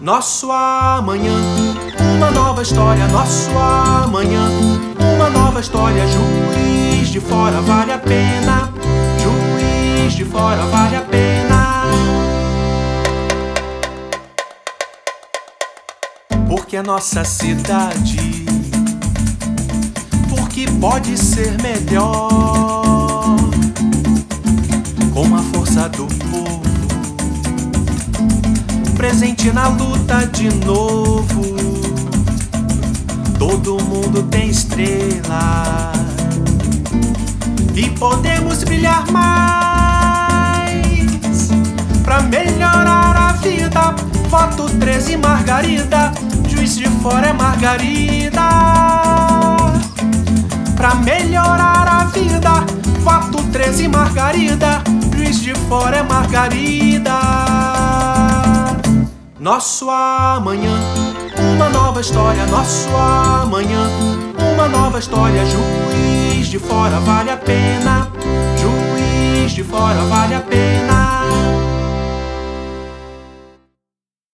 Nosso amanhã, uma nova história. Nosso amanhã, uma nova história. Juiz de fora vale a pena. Juiz de fora vale a pena. Porque a nossa cidade, porque pode ser melhor. Com a força do povo presente na luta de novo. Todo mundo tem estrela e podemos brilhar mais pra melhorar a vida. Voto 13 Margarida, juiz de fora é Margarida. Pra melhorar a vida, voto 13 Margarida, juiz de fora é Margarida. Nosso amanhã, uma nova história. Nosso amanhã, uma nova história. Juiz de fora vale a pena. Juiz de fora vale a pena.